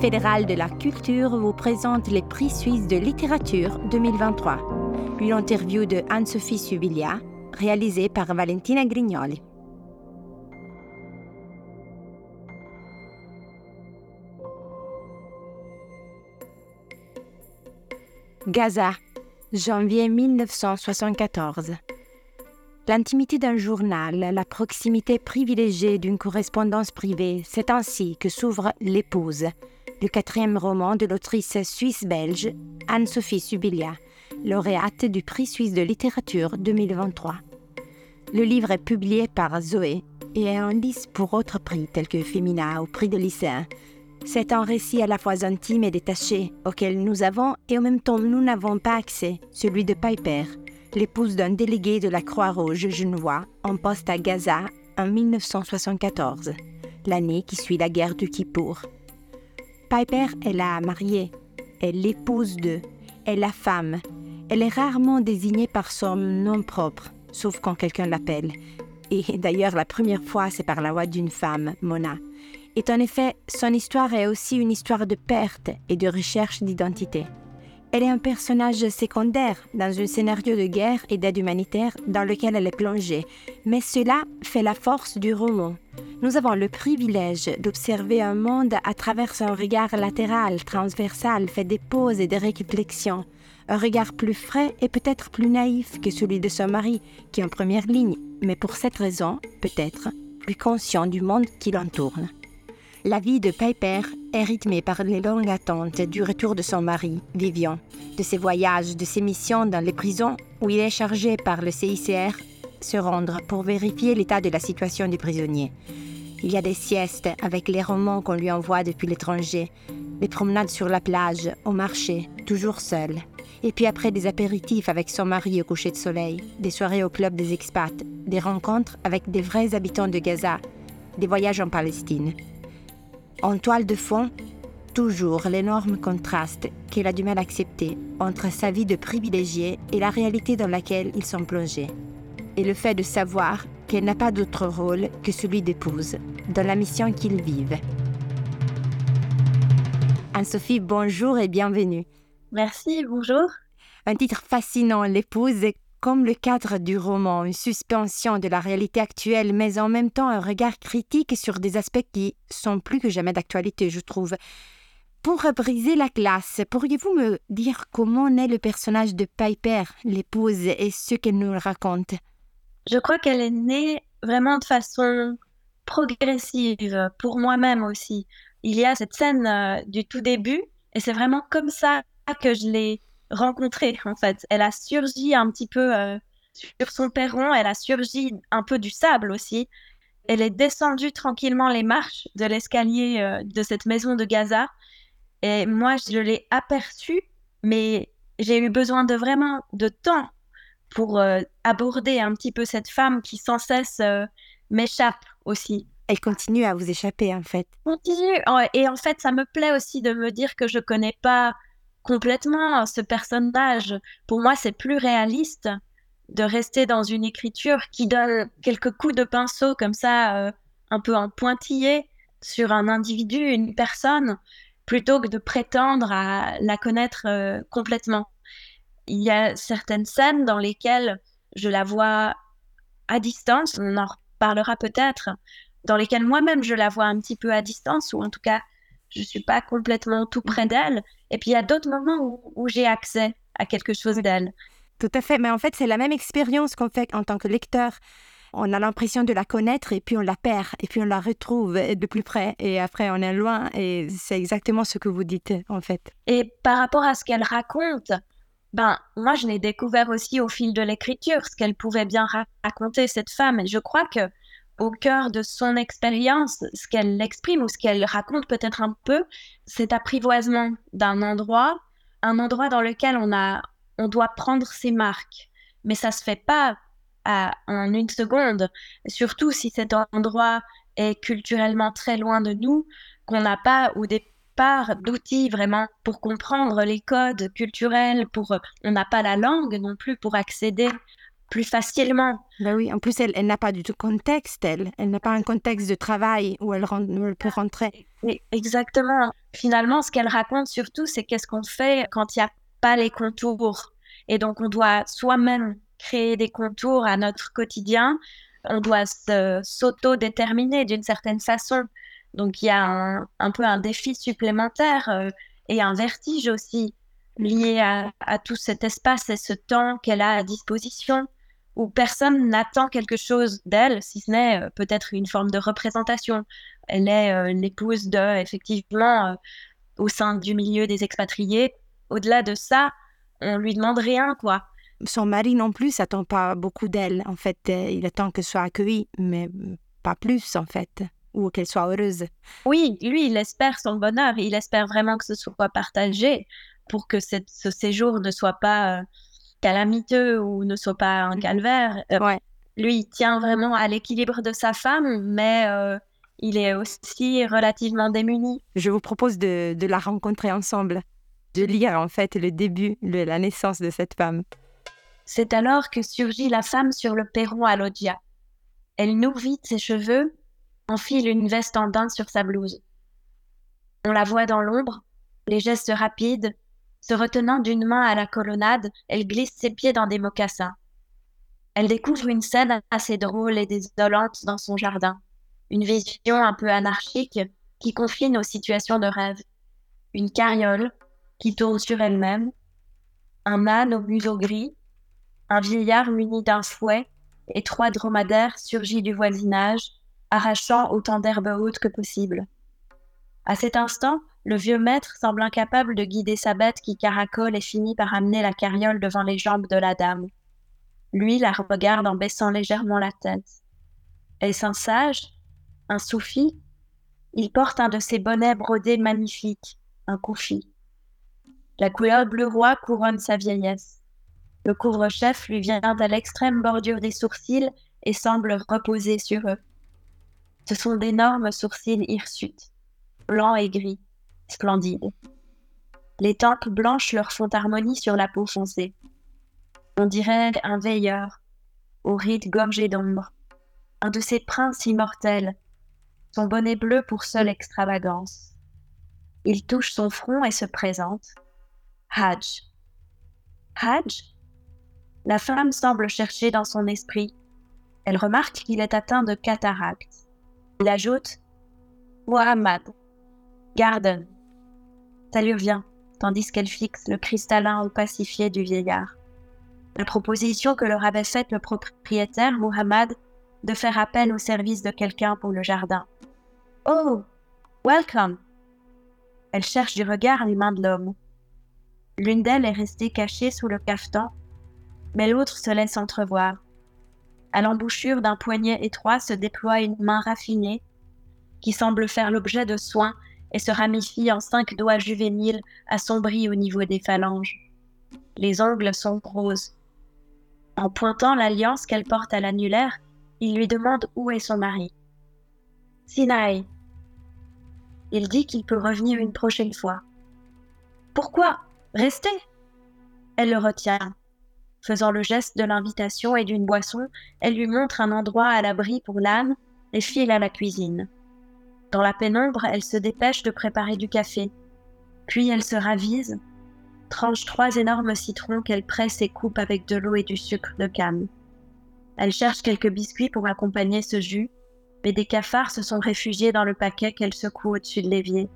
Office fédéral de la culture vous présente les prix suisses de littérature 2023. Une interview de Anne-Sophie Subilia, réalisée par Valentina Grignoli. Gaza, janvier 1974. L'intimité d'un journal, la proximité privilégiée d'une correspondance privée, c'est ainsi que s'ouvre L'épouse, le quatrième roman de l'autrice suisse-belge Anne-Sophie Subilia, lauréate du prix suisse de littérature 2023. Le livre est publié par Zoé et est en lice pour autres prix tels que Femina ou prix de lycéen. C'est un récit à la fois intime et détaché auquel nous avons et en même temps nous n'avons pas accès, celui de Piper, l'épouse d'un délégué de la Croix-Rouge genevois en poste à Gaza en 1974, l'année qui suit la guerre du Kippour. Piper est la mariée, est l'épouse de, est la femme. Elle est rarement désignée par son nom propre, sauf quand quelqu'un l'appelle. Et d'ailleurs, la première fois, c'est par la voix d'une femme, Mona. Et en effet, son histoire est aussi une histoire de perte et de recherche d'identité. Elle est un personnage secondaire dans un scénario de guerre et d'aide humanitaire dans lequel elle est plongée, mais cela fait la force du roman. Nous avons le privilège d'observer un monde à travers un regard latéral, transversal, fait des pauses et des réflexions. Un regard plus frais et peut-être plus naïf que celui de son mari, qui est en première ligne, mais pour cette raison, peut-être, plus conscient du monde qui l'entoure. La vie de Piper est rythmée par les longues attentes du retour de son mari, Vivian, de ses voyages, de ses missions dans les prisons où il est chargé par le CICR se rendre pour vérifier l'état de la situation du prisonnier. Il y a des siestes avec les romans qu'on lui envoie depuis l'étranger, des promenades sur la plage, au marché, toujours seul. Et puis après des apéritifs avec son mari au coucher de soleil, des soirées au club des expats, des rencontres avec des vrais habitants de Gaza, des voyages en Palestine. En toile de fond, toujours l'énorme contraste qu'il a du mal à accepter entre sa vie de privilégié et la réalité dans laquelle ils sont plongés. Et le fait de savoir qu'elle n'a pas d'autre rôle que celui d'épouse dans la mission qu'ils vivent. Anne-Sophie, bonjour et bienvenue. Merci, bonjour. Un titre fascinant, l'épouse, comme le cadre du roman, une suspension de la réalité actuelle, mais en même temps un regard critique sur des aspects qui sont plus que jamais d'actualité, je trouve. Pour briser la glace, pourriez-vous me dire comment naît le personnage de Piper, l'épouse, et ce qu'elle nous raconte? Je crois qu'elle est née vraiment de façon progressive, pour moi-même aussi. Il y a cette scène euh, du tout début, et c'est vraiment comme ça que je l'ai rencontrée, en fait. Elle a surgi un petit peu euh, sur son perron, elle a surgi un peu du sable aussi. Elle est descendue tranquillement les marches de l'escalier euh, de cette maison de Gaza. Et moi, je l'ai aperçue, mais j'ai eu besoin de vraiment de temps pour euh, aborder un petit peu cette femme qui sans cesse m'échappe aussi. Elle continue à vous échapper, en fait. Continue. Et en fait, ça me plaît aussi de me dire que je connais pas complètement ce personnage. Pour moi, c'est plus réaliste de rester dans une écriture qui donne quelques coups de pinceau comme ça, euh, un peu en pointillé sur un individu, une personne, plutôt que de prétendre à la connaître euh, complètement. Il y a certaines scènes dans lesquelles je la vois à distance, on en reparlera peut-être, dans lesquelles moi-même je la vois un petit peu à distance, ou en tout cas je suis pas complètement tout près d'elle. Et puis il y a d'autres moments où, j'ai accès à quelque chose d'elle. Tout à fait, mais en fait c'est la même expérience qu'on fait en tant que lecteur. On a l'impression de la connaître et puis on la perd et puis on la retrouve de plus près et après on est loin et c'est exactement ce que vous dites en fait. Et par rapport à ce qu'elle raconte, ben moi je l'ai découvert aussi au fil de l'écriture ce qu'elle pouvait bien raconter cette femme et je crois que au cœur de son expérience, ce qu'elle exprime ou ce qu'elle raconte peut-être un peu, cet apprivoisement d'un endroit, un endroit dans lequel on a, on doit prendre ses marques. Mais ça se fait pas en une seconde, surtout si cet endroit est culturellement très loin de nous, qu'on n'a pas au départ d'outils vraiment pour comprendre les codes culturels, pour on n'a pas la langue non plus pour accéder plus facilement. Ben oui, en plus, elle, elle n'a pas du tout contexte, elle. Elle n'a pas un contexte de travail où elle, elle peut rentrer. Exactement. Finalement, ce qu'elle raconte surtout, c'est qu'est-ce qu'on fait quand il n'y a pas les contours. Et donc, on doit soi-même créer des contours à notre quotidien. On doit s'auto-déterminer d'une certaine façon. Donc, il y a un, peu un défi supplémentaire euh, et un vertige aussi lié à, tout cet espace et ce temps qu'elle a à disposition, où personne n'attend quelque chose d'elle, si ce n'est euh, peut-être une forme de représentation. Elle est euh, l'épouse de, effectivement, au sein du milieu des expatriés. Au-delà de ça, on lui demande rien, quoi. Son mari non plus s'attend pas beaucoup d'elle. En fait, il attend qu'elle soit accueillie, mais pas plus, en fait ou qu'elle soit heureuse. Oui, lui, il espère son bonheur, il espère vraiment que ce soit partagé pour que ce séjour ne soit pas euh, calamiteux ou ne soit pas un calvaire. Euh, lui, il tient vraiment à l'équilibre de sa femme, mais euh, il est aussi relativement démuni. Je vous propose de, la rencontrer ensemble, de lire en fait le début, de la naissance de cette femme. C'est alors que surgit la femme sur le perron à Loggia. Elle noue vite ses cheveux enfile une veste en daim sur sa blouse. On la voit dans l'ombre, les gestes rapides, se retenant d'une main à la colonnade, elle glisse ses pieds dans des mocassins. Elle découvre une scène assez drôle et désolante dans son jardin, une vision un peu anarchique qui confine aux situations de rêve. Une carriole qui tourne sur elle-même, un âne au museau gris, un vieillard muni d'un fouet et trois dromadaires surgis du voisinage, arrachant autant d'herbes hautes que possible. À cet instant, le vieux maître semble incapable de guider sa bête qui caracole et finit par amener la carriole devant les jambes de la dame. Lui la regarde en baissant légèrement la tête. Est-ce un sage? Un soufi? Il porte un de ces bonnets brodés magnifiques, un koufi. La couleur bleu roi couronne sa vieillesse. Le couvre-chef lui vient à l'extrême bordure des sourcils et semble reposer sur eux. Ce sont d'énormes sourcils hirsutes, blancs et gris, splendides. Les tempes blanches leur font harmonie sur la peau foncée. On dirait un veilleur, au rite gorgé d'ombre, un de ces princes immortels, son bonnet bleu pour seule extravagance. Il touche son front et se présente. Hadj. Hadj? La femme semble chercher dans son esprit. Elle remarque qu'il est atteint de cataracte. Il ajoute Garden. Revient, tandis qu'elle fixe le cristallin opacifié du vieillard. La proposition que leur avait faite le propriétaire, Muhammad, de faire appel au service de quelqu'un pour le jardin. Oh, welcome! Elle cherche du regard les mains de l'homme. L'une d'elles est restée cachée sous le cafetan, mais l'autre se laisse entrevoir. À l'embouchure d'un poignet étroit se déploie une main raffinée qui semble faire l'objet de soins et se ramifie en cinq doigts juvéniles assombris au niveau des phalanges. Les ongles sont roses. En pointant l'alliance qu'elle porte à l'annulaire, il lui demande où est son mari. Sinaï. Il dit qu'il peut revenir une prochaine fois. Pourquoi Restez Elle le retient. Faisant le geste de l'invitation et d'une boisson, elle lui montre un endroit à l'abri pour l'âne et file à la cuisine. Dans la pénombre, elle se dépêche de préparer du café. Puis elle se ravise, tranche trois énormes citrons qu'elle presse et coupe avec de l'eau et du sucre de canne. Elle cherche quelques biscuits pour accompagner ce jus, mais des cafards se sont réfugiés dans le paquet qu'elle secoue au-dessus de l'évier.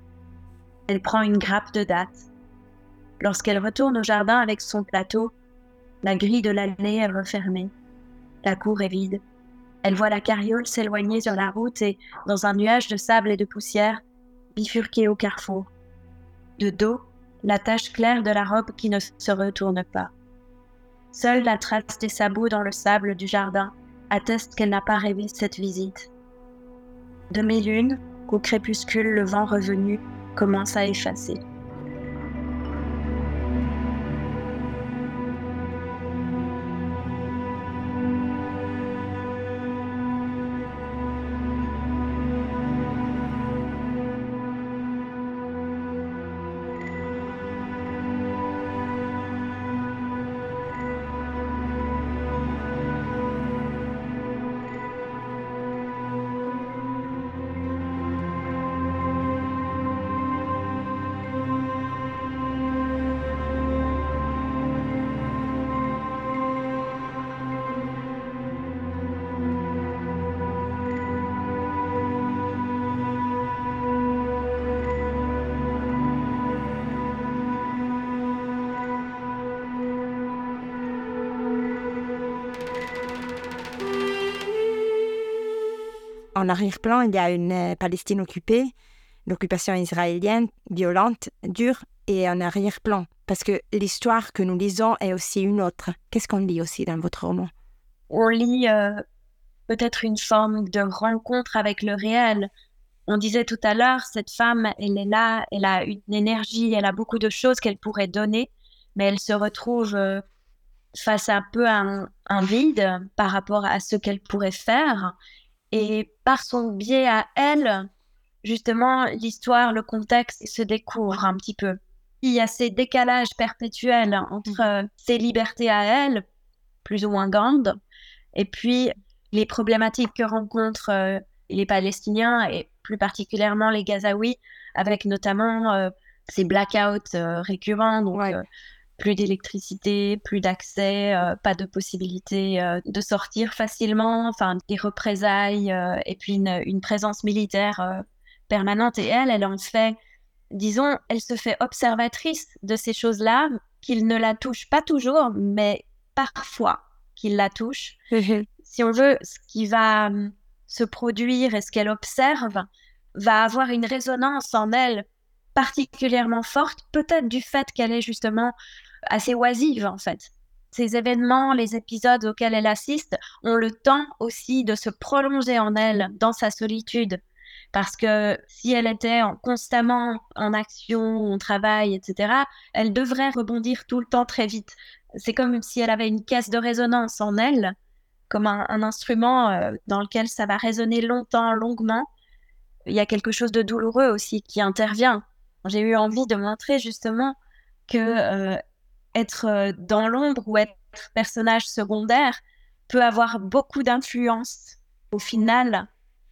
Elle prend une grappe de dattes. Lorsqu'elle retourne au jardin avec son plateau, la grille de l'allée est refermée. La cour est vide. Elle voit la carriole s'éloigner sur la route et, dans un nuage de sable et de poussière, bifurquer au carrefour. De dos, la tache claire de la robe qui ne se retourne pas. Seule la trace des sabots dans le sable du jardin atteste qu'elle n'a pas rêvé cette visite. Demi-lune, qu'au crépuscule le vent revenu commence à effacer. En arrière-plan, il y a une euh, Palestine occupée, l'occupation israélienne violente, dure, et en arrière-plan. Parce que l'histoire que nous lisons est aussi une autre. Qu'est-ce qu'on lit aussi dans votre roman? On lit euh, peut-être une forme de rencontre avec le réel. On disait tout à l'heure, cette femme, elle est là, elle a une énergie, elle a beaucoup de choses qu'elle pourrait donner, mais elle se retrouve euh, face à un peu un, un vide par rapport à ce qu'elle pourrait faire. Et par son biais à elle, justement, l'histoire, le contexte se découvre un petit peu. Il y a ces décalages perpétuels entre euh, ses libertés à elle, plus ou moins grandes, et puis les problématiques que rencontrent euh, les Palestiniens et plus particulièrement les Gazaouis, avec notamment euh, ces blackouts récurrents, donc plus d'électricité, plus d'accès, pas de possibilité de sortir facilement, enfin des représailles et puis une, une présence militaire permanente. Et elle, elle en fait, disons, elle se fait observatrice de ces choses-là, qu'il ne la touche pas toujours, mais parfois qu'il la touche. si on veut, ce qui va hum, se produire et ce qu'elle observe va avoir une résonance en elle particulièrement forte, peut-être du fait qu'elle est justement assez oisive en fait. Ces événements, les épisodes auxquels elle assiste, ont le temps aussi de se prolonger en elle dans sa solitude. Parce que si elle était constamment en action, en travail, etc., elle devrait rebondir tout le temps très vite. C'est comme si elle avait une caisse de résonance en elle, comme un, instrument euh, dans lequel ça va résonner longtemps, longuement. Il y a quelque chose de douloureux aussi qui intervient. J'ai eu envie de montrer justement que euh, être euh, dans l'ombre ou être personnage secondaire peut avoir beaucoup d'influence au final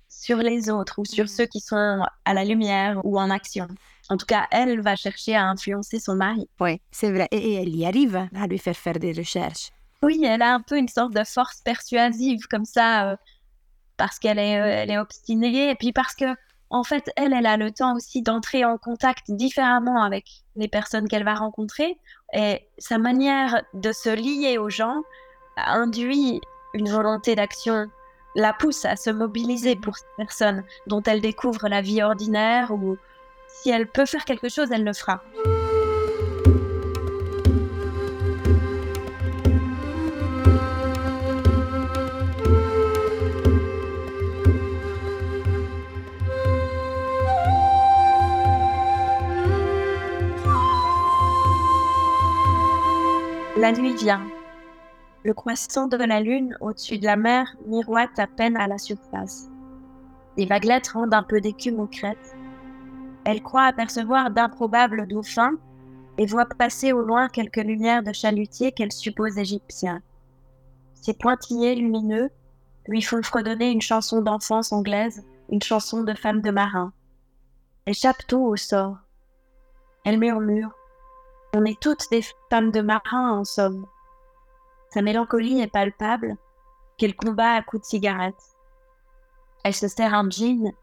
sur les autres ou sur mm. ceux qui sont à la lumière ou en action. En tout cas, elle va chercher à influencer son mari. Oui, c'est vrai. Et elle y arrive à lui faire faire des recherches. Oui, elle a un peu une sorte de force persuasive comme ça, euh, parce qu'elle est, euh, elle est obstinée et puis parce que, en fait, elle, elle a le temps aussi d'entrer en contact différemment avec les personnes qu'elle va rencontrer. Et sa manière de se lier aux gens induit une volonté d'action la pousse à se mobiliser pour cette personne dont elle découvre la vie ordinaire ou si elle peut faire quelque chose, elle le fera. La nuit vient. Le croissant de la lune au-dessus de la mer miroite à peine à la surface. Les vaguelettes rendent un peu d'écume aux crêtes. Elle croit apercevoir d'improbables dauphins et voit passer au loin quelques lumières de chalutiers qu'elle suppose égyptiens. Ces pointillés lumineux lui font fredonner une chanson d'enfance anglaise, une chanson de femme de marin. Échappe tout au sort. Elle murmure. On est toutes des femmes de marin en somme. Sa mélancolie est palpable, qu'elle combat à coups de cigarette. Elle se sert un jean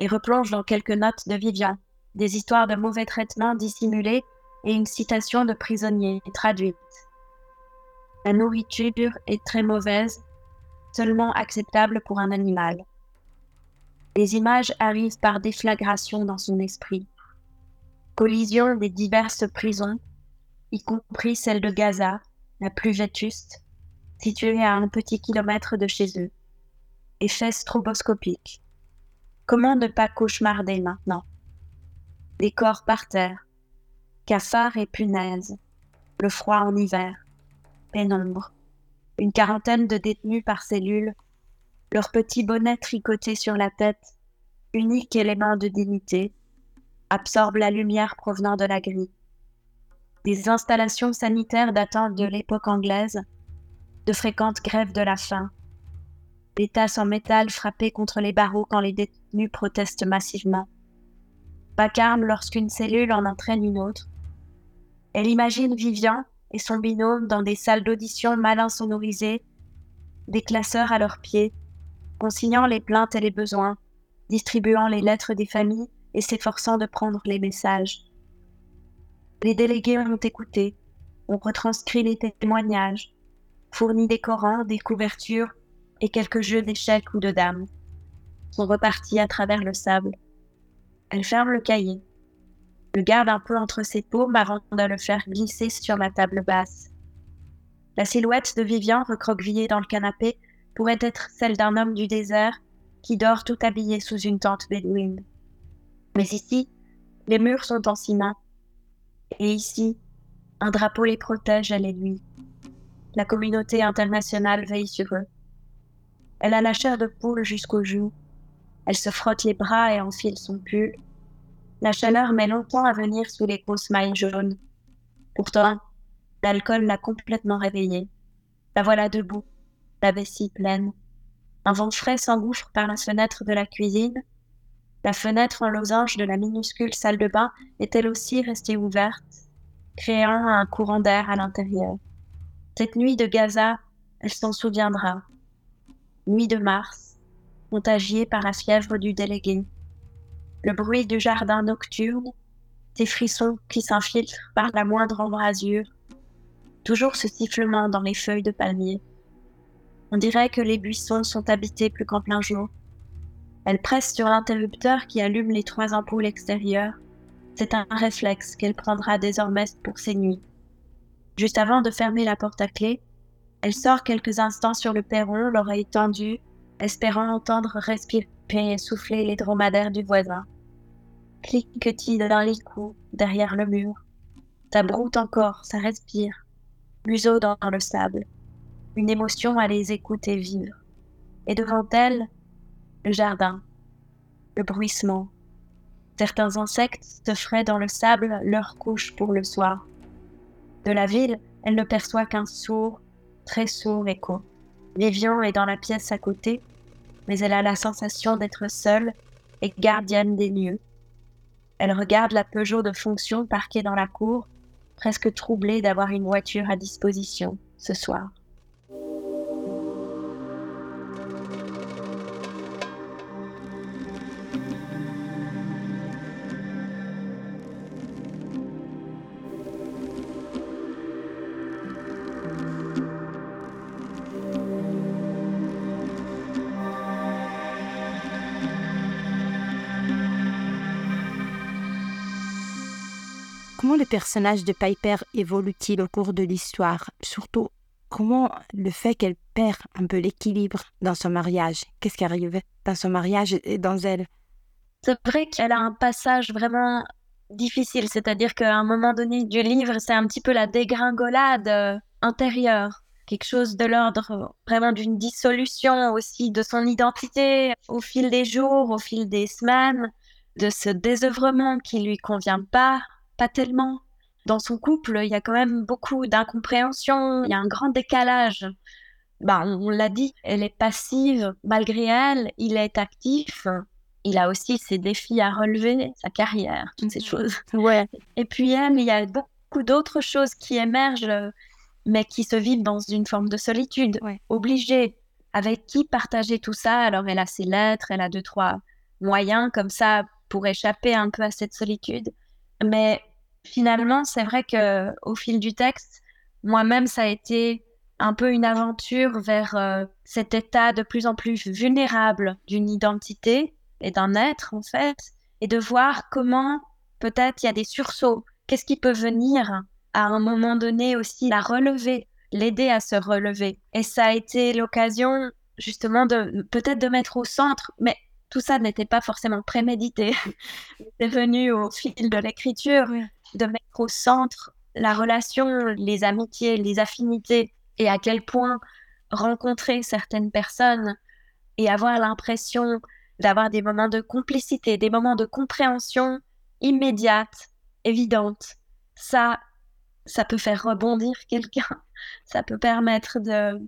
et replonge dans quelques notes de Vivian, des histoires de mauvais traitements dissimulés et une citation de prisonnier traduite. La nourriture est très mauvaise, seulement acceptable pour un animal. Les images arrivent par déflagration dans son esprit. Collision des diverses prisons, y compris celle de Gaza, la plus vétuste, située à un petit kilomètre de chez eux. Effet stroboscopique. Comment ne pas cauchemarder maintenant? Les corps par terre, cafards et punaises, le froid en hiver, pénombre, une quarantaine de détenus par cellule, leurs petits bonnets tricotés sur la tête, unique élément de dignité, absorbent la lumière provenant de la grille des installations sanitaires datant de l'époque anglaise, de fréquentes grèves de la faim, des tasses en métal frappées contre les barreaux quand les détenus protestent massivement. Vacarme lorsqu'une cellule en entraîne une autre. Elle imagine Vivian et son binôme dans des salles d'audition mal insonorisées, des classeurs à leurs pieds, consignant les plaintes et les besoins, distribuant les lettres des familles et s'efforçant de prendre les messages. Les délégués ont écouté, ont retranscrit les témoignages, fourni des Corans, des couvertures et quelques jeux d'échecs ou de dames. sont repartis à travers le sable. Elle ferme le cahier, le garde un peu entre ses paumes avant de le faire glisser sur la table basse. La silhouette de Vivian recroquevillée dans le canapé pourrait être celle d'un homme du désert qui dort tout habillé sous une tente bédouine. Mais ici, les murs sont en ciment. Et ici, un drapeau les protège à l'aiguille. La communauté internationale veille sur eux. Elle a la chair de poule jusqu'aux joues. Elle se frotte les bras et enfile son pull. La chaleur met longtemps à venir sous les grosses mailles jaunes. Pourtant, l'alcool l'a complètement réveillée. La voilà debout, la vessie pleine. Un vent frais s'engouffre par la fenêtre de la cuisine. La fenêtre en losange de la minuscule salle de bain est elle aussi restée ouverte, créant un courant d'air à l'intérieur? Cette nuit de Gaza, elle s'en souviendra. Nuit de mars, contagiée par la fièvre du délégué. Le bruit du jardin nocturne, des frissons qui s'infiltrent par la moindre embrasure, toujours ce sifflement dans les feuilles de palmier. On dirait que les buissons sont habités plus qu'en plein jour. Elle presse sur l'interrupteur qui allume les trois ampoules extérieures. C'est un réflexe qu'elle prendra désormais pour ses nuits. Juste avant de fermer la porte à clé, elle sort quelques instants sur le perron, l'oreille tendue, espérant entendre respirer et souffler les dromadaires du voisin. Cliquetis d'un licou derrière le mur. Ça broute encore, ça respire. Museau dans le sable. Une émotion à les écouter vivre. Et devant elle, le jardin, le bruissement. Certains insectes se feraient dans le sable leur couche pour le soir. De la ville, elle ne perçoit qu'un sourd, très sourd écho. Vivian est dans la pièce à côté, mais elle a la sensation d'être seule et gardienne des lieux. Elle regarde la Peugeot de fonction parquée dans la cour, presque troublée d'avoir une voiture à disposition ce soir. Personnage de Piper évolue-t-il au cours de l'histoire? Surtout, comment le fait qu'elle perd un peu l'équilibre dans son mariage? Qu'est-ce qui arrive dans son mariage et dans elle? C'est vrai qu'elle a un passage vraiment difficile, c'est-à-dire qu'à un moment donné du livre, c'est un petit peu la dégringolade euh, intérieure, quelque chose de l'ordre vraiment d'une dissolution aussi de son identité au fil des jours, au fil des semaines, de ce désœuvrement qui lui convient pas, pas tellement. Dans son couple, il y a quand même beaucoup d'incompréhension, il y a un grand décalage. Bah, on l'a dit, elle est passive malgré elle, il est actif. Il a aussi ses défis à relever, sa carrière, toutes ces mmh. choses. Ouais. Et puis elle, il y a beaucoup d'autres choses qui émergent, mais qui se vivent dans une forme de solitude, obligée. Avec qui partager tout ça? Alors elle a ses lettres, elle a deux, trois moyens comme ça pour échapper un peu à cette solitude. Mais finalement, c'est vrai que au fil du texte, moi-même, ça a été un peu une aventure vers euh, cet état de plus en plus vulnérable d'une identité et d'un être, en fait, et de voir comment peut-être il y a des sursauts. Qu'est-ce qui peut venir à un moment donné aussi la relever, l'aider à se relever? Et ça a été l'occasion justement de peut-être de mettre au centre, mais tout ça n'était pas forcément prémédité. C'est venu au fil de l'écriture de mettre au centre la relation, les amitiés, les affinités et à quel point rencontrer certaines personnes et avoir l'impression d'avoir des moments de complicité, des moments de compréhension immédiate, évidente. Ça, ça peut faire rebondir quelqu'un. Ça peut permettre de,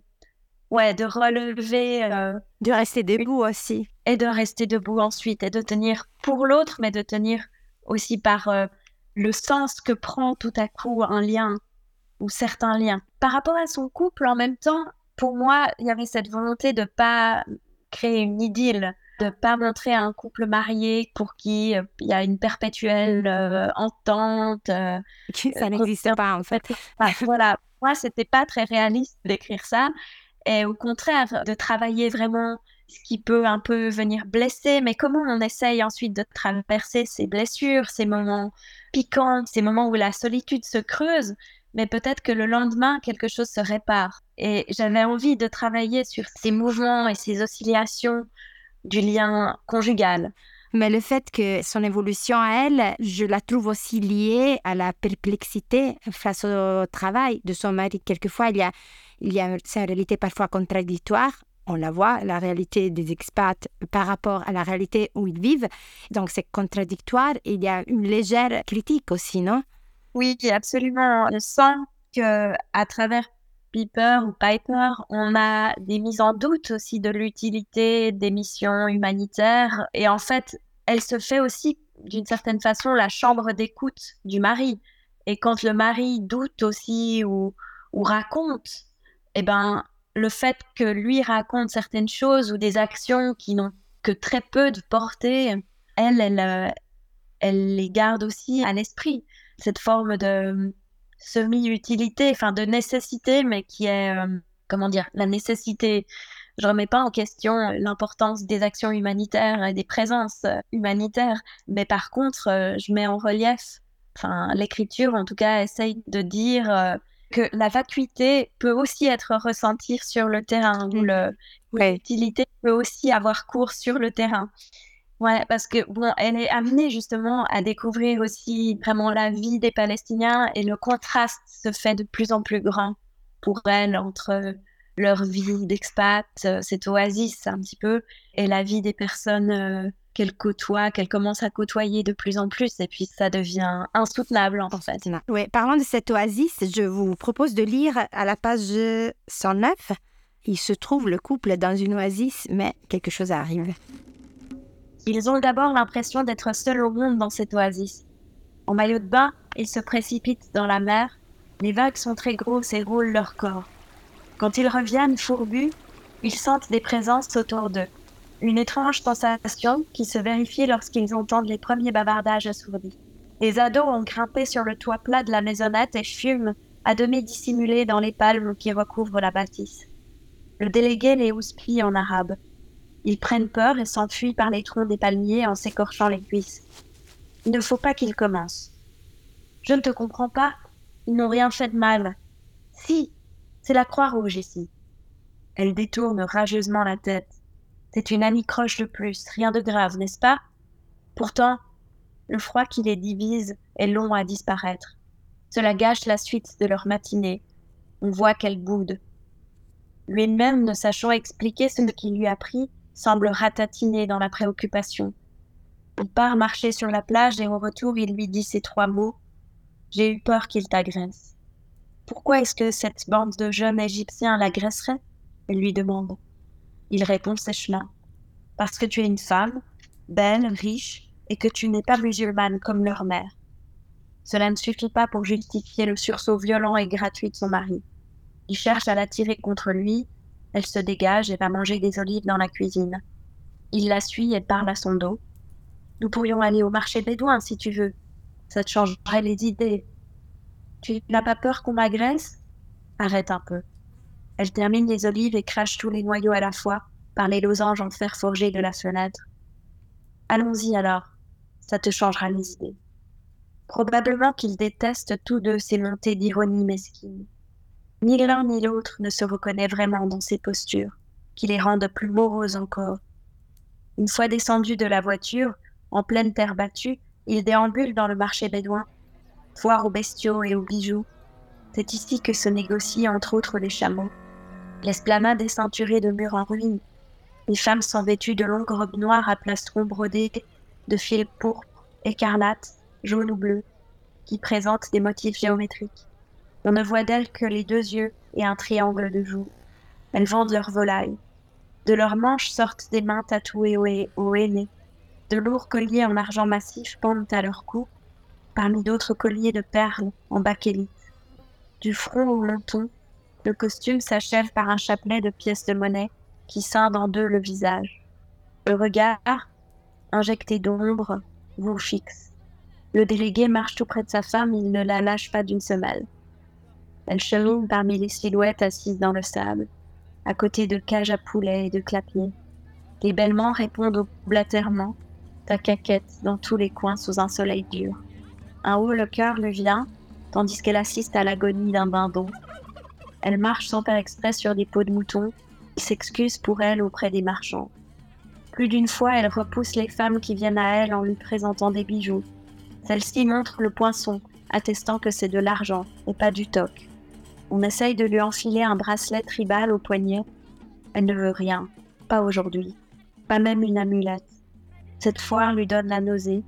ouais, de relever. Euh, de rester debout aussi. Et de rester debout ensuite et de tenir pour l'autre, mais de tenir aussi par euh, le sens que prend tout à coup un lien ou certains liens. Par rapport à son couple, en même temps, pour moi, il y avait cette volonté de pas créer une idylle, de pas montrer un couple marié pour qui euh, il y a une perpétuelle entente. ça n'existe pas en fait. voilà, moi c'était pas très réaliste d'écrire ça et au contraire de travailler vraiment ce qui peut un peu venir blesser, mais comment on essaye ensuite de traverser ces blessures, ces moments piquants, ces moments où la solitude se creuse, mais peut-être que le lendemain, quelque chose se répare. Et j'avais envie de travailler sur ces mouvements et ces oscillations du lien conjugal. Mais le fait que son évolution à elle, je la trouve aussi liée à la perplexité face au travail de son mari. Quelquefois, il y a, il y a une réalité parfois contradictoire. On la voit, la réalité des expats par rapport à la réalité où ils vivent. Donc, c'est contradictoire. Il y a une légère critique aussi, non? Oui, absolument. Je sens que à travers Ou Piper, on a des mises en doute aussi de l'utilité des missions humanitaires. Et en fait, elle se fait aussi, d'une certaine façon, la chambre d'écoute du mari. Et quand le mari doute aussi ou, ou raconte, eh ben, le fait que lui raconte certaines choses ou des actions qui n'ont que très peu de portée, elle, elle, euh, elle les garde aussi à l'esprit. Cette forme de semi-utilité, enfin de nécessité, mais qui est, euh, comment dire, la nécessité. Je remets pas en question l'importance des actions humanitaires et des présences euh, humanitaires, mais par contre, euh, je mets en relief, enfin l'écriture en tout cas essaye de dire que la vacuité peut aussi être ressentie sur le terrain, ou mmh. l'utilité peut aussi avoir cours sur le terrain. Ouais, parce que bon, elle est amenée justement à découvrir aussi vraiment la vie des Palestiniens et le contraste se fait de plus en plus grand pour elle entre leur vie d'expat, euh, cette oasis un petit peu, et la vie des personnes euh, qu'elle côtoie, qu'elle commence à côtoyer de plus en plus, et puis ça devient insoutenable en fait. Oui, parlant de cette oasis, je vous propose de lire à la page 109. Il se trouve le couple dans une oasis, mais quelque chose arrive. Ils ont d'abord l'impression d'être seuls au monde dans cette oasis. En maillot de bain, ils se précipitent dans la mer. Les vagues sont très grosses et roulent leur corps. Quand ils reviennent fourbus, ils sentent des présences autour d'eux. Une étrange sensation qui se vérifie lorsqu'ils entendent les premiers bavardages assourdis. Les ados ont grimpé sur le toit plat de la maisonnette et fument, à demi dissimulés dans les palmes qui recouvrent la bâtisse. Le délégué les houspille en arabe. Ils prennent peur et s'enfuient par les troncs des palmiers en s'écorchant les cuisses. Il ne faut pas qu'ils commencent. Je ne te comprends pas. Ils n'ont rien fait de mal. Si, c'est la Croix-Rouge ici. Elle détourne rageusement la tête. C'est une anicroche de plus, rien de grave, n'est-ce pas? Pourtant, le froid qui les divise est long à disparaître. Cela gâche la suite de leur matinée. On voit qu'elle boude. Lui-même, ne sachant expliquer ce qui lui a pris, semble ratatiner dans la préoccupation. Il part marcher sur la plage et au retour il lui dit ces trois mots. J'ai eu peur qu'il t'agresse. Pourquoi est-ce que cette bande de jeunes Égyptiens l'agresserait Elle lui demande. Il répond sèchement. Parce que tu es une femme, belle, riche, et que tu n'es pas musulmane comme leur mère. Cela ne suffit pas pour justifier le sursaut violent et gratuit de son mari. Il cherche à l'attirer contre lui, elle se dégage et va manger des olives dans la cuisine. Il la suit et parle à son dos. Nous pourrions aller au marché bédouin si tu veux. Ça te changerait les idées. Tu n'as pas peur qu'on m'agresse? Arrête un peu. Elle termine les olives et crache tous les noyaux à la fois par les losanges en fer forgé de la fenêtre. Allons-y alors. Ça te changera les idées. Probablement qu'ils détestent tous deux ces montées d'ironie mesquine. Ni l'un ni l'autre ne se reconnaît vraiment dans ces postures, qui les rendent plus moroses encore. Une fois descendu de la voiture, en pleine terre battue, il déambule dans le marché bédouin, foire aux bestiaux et aux bijoux. C'est ici que se négocient entre autres les chameaux. L'esplanade est ceinturée de murs en ruine. Les femmes sont vêtues de longues robes noires à plastron brodées de fils pourpres, écarlates, jaunes ou bleus, qui présentent des motifs géométriques. On ne voit d'elles que les deux yeux et un triangle de joues. Elles vendent leurs volailles. De leurs manches sortent des mains tatouées au, aîné. De lourds colliers en argent massif pendent à leur cou, parmi d'autres colliers de perles en bakélite. Du front au menton, le costume s'achève par un chapelet de pièces de monnaie qui scinde en deux le visage. Le regard, injecté d'ombre, vous fixe. Le délégué marche tout près de sa femme, il ne la lâche pas d'une semelle. Elle chemine parmi les silhouettes assises dans le sable, à côté de cages à poulets et de clapiers. Les bêlements répondent au blatèrement, ta caquette dans tous les coins sous un soleil dur. Un haut le cœur le vient, tandis qu'elle assiste à l'agonie d'un bain d'eau. Elle marche sans faire exprès sur des peaux de mouton, il s'excuse pour elle auprès des marchands. Plus d'une fois, elle repousse les femmes qui viennent à elle en lui présentant des bijoux. Celle-ci montre le poinçon, attestant que c'est de l'argent et pas du toc. On essaye de lui enfiler un bracelet tribal au poignet. Elle ne veut rien, pas aujourd'hui, pas même une amulette. Cette foire lui donne la nausée.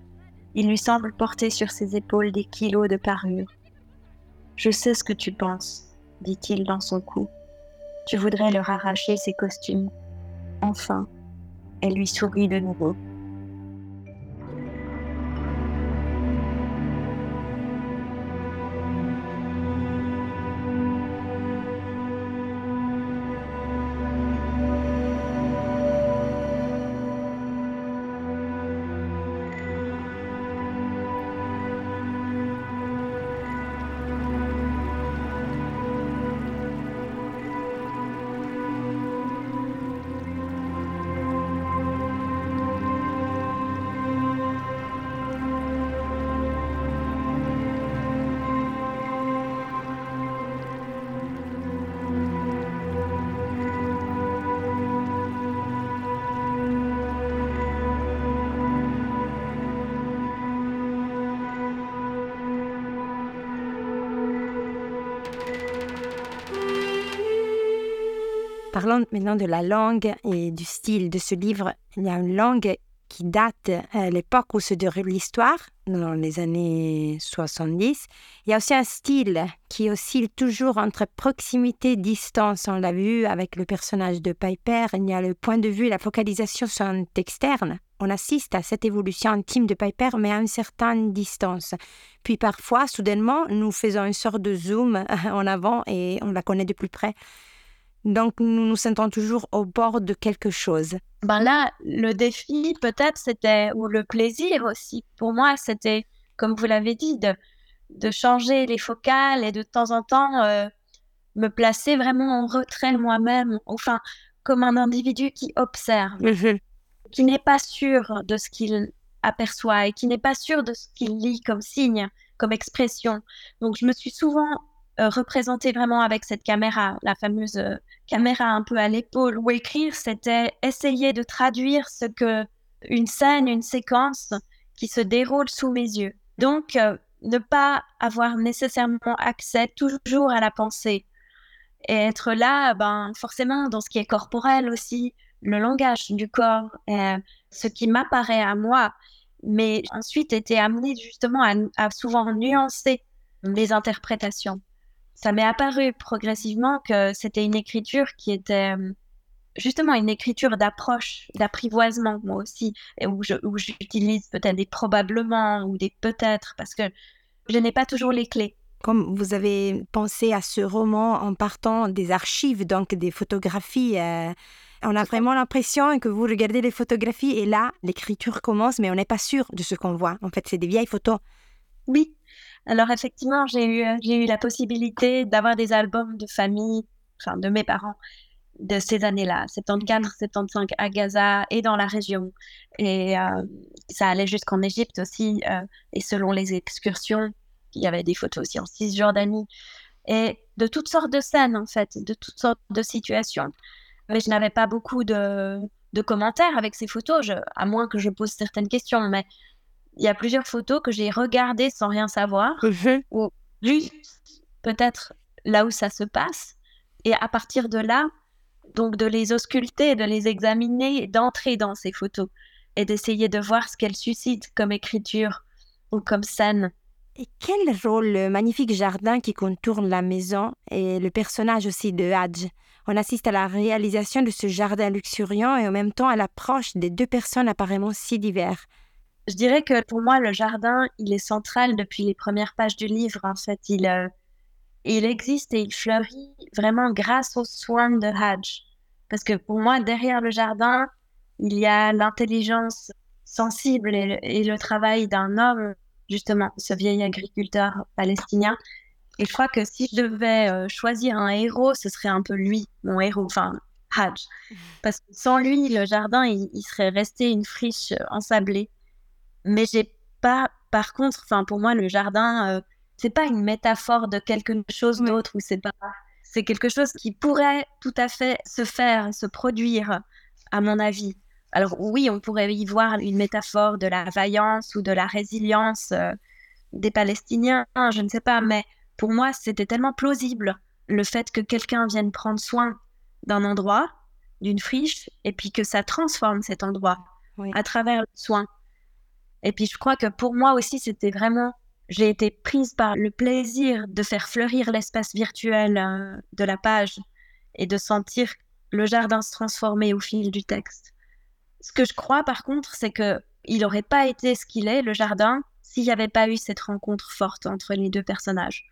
Il lui semble porter sur ses épaules des kilos de parure. Je sais ce que tu penses, dit-il dans son cou. Tu voudrais leur arracher ses costumes. Enfin, elle lui sourit de nouveau. Parlons maintenant de la langue et du style de ce livre. Il y a une langue qui date à l'époque où se déroule l'histoire, dans les années 70. Il y a aussi un style qui oscille toujours entre proximité et distance. On l'a vu avec le personnage de Piper. Il y a le point de vue et la focalisation sont externes. On assiste à cette évolution intime de Piper, mais à une certaine distance. Puis parfois, soudainement, nous faisons une sorte de zoom en avant et on la connaît de plus près. Donc, nous nous sentons toujours au bord de quelque chose. Ben là, le défi, peut-être, c'était, ou le plaisir aussi, pour moi, c'était, comme vous l'avez dit, de, de changer les focales et de temps en temps euh, me placer vraiment en retrait moi-même, enfin, comme un individu qui observe, Mhm. qui n'est pas sûr de ce qu'il aperçoit et qui n'est pas sûr de ce qu'il lit comme signe, comme expression. Donc, je me suis souvent euh, représentée vraiment avec cette caméra, la fameuse euh, caméra un peu à l'épaule, où écrire, c'était essayer de traduire ce que une scène, une séquence qui se déroule sous mes yeux. Donc, euh, ne pas avoir nécessairement accès toujours à la pensée et être là, ben, forcément, dans ce qui est corporel aussi, le langage du corps, ce qui m'apparaît à moi, mais ensuite été amené justement à, à souvent nuancer les interprétations. Ça m'est apparu progressivement que c'était une écriture qui était euh, justement une écriture d'approche, d'apprivoisement, moi aussi, et où je- où j'utilise peut-être des probablement ou des peut-être, parce que je n'ai pas toujours les clés. Comme vous avez pensé à ce roman en partant des archives, donc des photographies, euh, on a vraiment l'impression que vous regardez les photographies et là, l'écriture commence, mais on n'est pas sûr de ce qu'on voit. En fait, c'est des vieilles photos. Oui. Alors effectivement, j'ai eu, euh, j'ai eu la possibilité d'avoir des albums de famille, enfin de mes parents, de ces années-là, 74, 75 à Gaza et dans la région. Et euh, ça allait jusqu'en Égypte aussi. euh, et selon les excursions, il y avait des photos aussi en Cisjordanie. Et de toutes sortes de scènes, en fait, de toutes sortes de situations. Mais je n'avais pas beaucoup de, de commentaires avec ces photos, je- à moins que je pose certaines questions. Mais il y a plusieurs photos que j'ai regardées sans rien savoir ou juste peut-être là où ça se passe. Et à partir de là, donc de les ausculter, de les examiner, d'entrer dans ces photos et d'essayer de voir ce qu'elles suscitent comme écriture ou comme scène. Et quel rôle le magnifique jardin qui contourne la maison et le personnage aussi de Hadj? On assiste à la réalisation de ce jardin luxuriant et en même temps à l'approche des deux personnes apparemment si diverses. Je dirais que pour moi, le jardin, il est central depuis les premières pages du livre. En fait, il, euh, il existe et il fleurit vraiment grâce aux soins de Hadj. Parce que pour moi, derrière le jardin, il y a l'intelligence sensible et le, et le travail d'un homme, justement, ce vieil agriculteur palestinien. Et je crois que si je devais euh, choisir un héros, ce serait un peu lui, mon héros. Enfin, Hadj. Parce que sans lui, le jardin, il, serait resté une friche ensablée. Mais j'ai pas, par contre, enfin pour moi, le jardin, euh, c'est pas une métaphore de quelque chose d'autre ou c'est pas, c'est quelque chose qui pourrait tout à fait se faire, se produire, à mon avis. Alors oui, on pourrait y voir une métaphore de la vaillance ou de la résilience euh, des Palestiniens, je ne sais pas, mais pour moi, c'était tellement plausible le fait que quelqu'un vienne prendre soin d'un endroit, d'une friche, et puis que ça transforme cet endroit à travers le soin. Et puis je crois que pour moi aussi, c'était vraiment, j'ai été prise par le plaisir de faire fleurir l'espace virtuel euh, de la page et de sentir le jardin se transformer au fil du texte. Ce que je crois par contre, c'est que il n'aurait pas été ce qu'il est, le jardin, s'il n'y avait pas eu cette rencontre forte entre les deux personnages.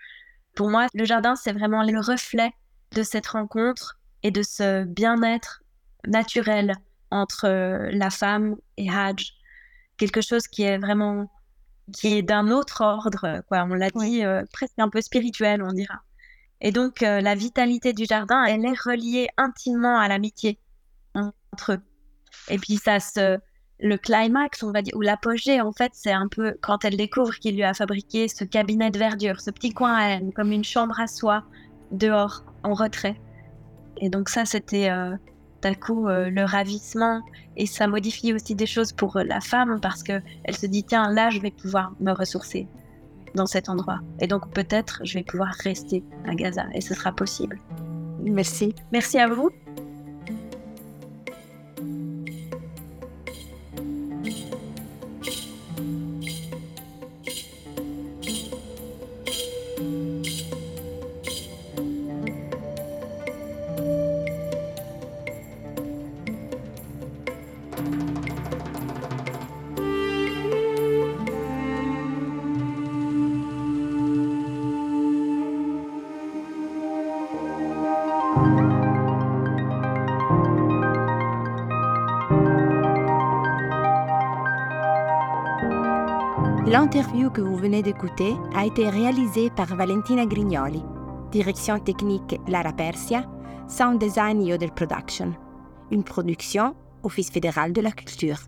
Pour moi, le jardin, c'est vraiment le reflet de cette rencontre et de ce bien-être naturel entre euh, la femme et Hadj. Quelque chose qui est vraiment qui est d'un autre ordre, quoi. On l'a dit, euh, presque un peu spirituel, on dira. Et donc, euh, la vitalité du jardin, elle est reliée intimement à l'amitié entre eux. Et puis, ça se, le climax, on va dire, ou l'apogée, en fait, c'est un peu quand elle découvre qu'il lui a fabriqué ce cabinet de verdure, ce petit coin à elle, comme une chambre à soi, dehors, en retrait. Et donc ça, c'était euh, d'un coup euh, le ravissement, et ça modifie aussi des choses pour euh, la femme parce que elle se dit tiens, là, je vais pouvoir me ressourcer dans cet endroit, et donc peut-être je vais pouvoir rester à Gaza, et ce sera possible. Merci. Merci à vous. Que vous venez d'écouter a été réalisée par Valentina Grignoli, direction technique Lara Persia, sound design Yodel Production, une production Office fédéral de la culture.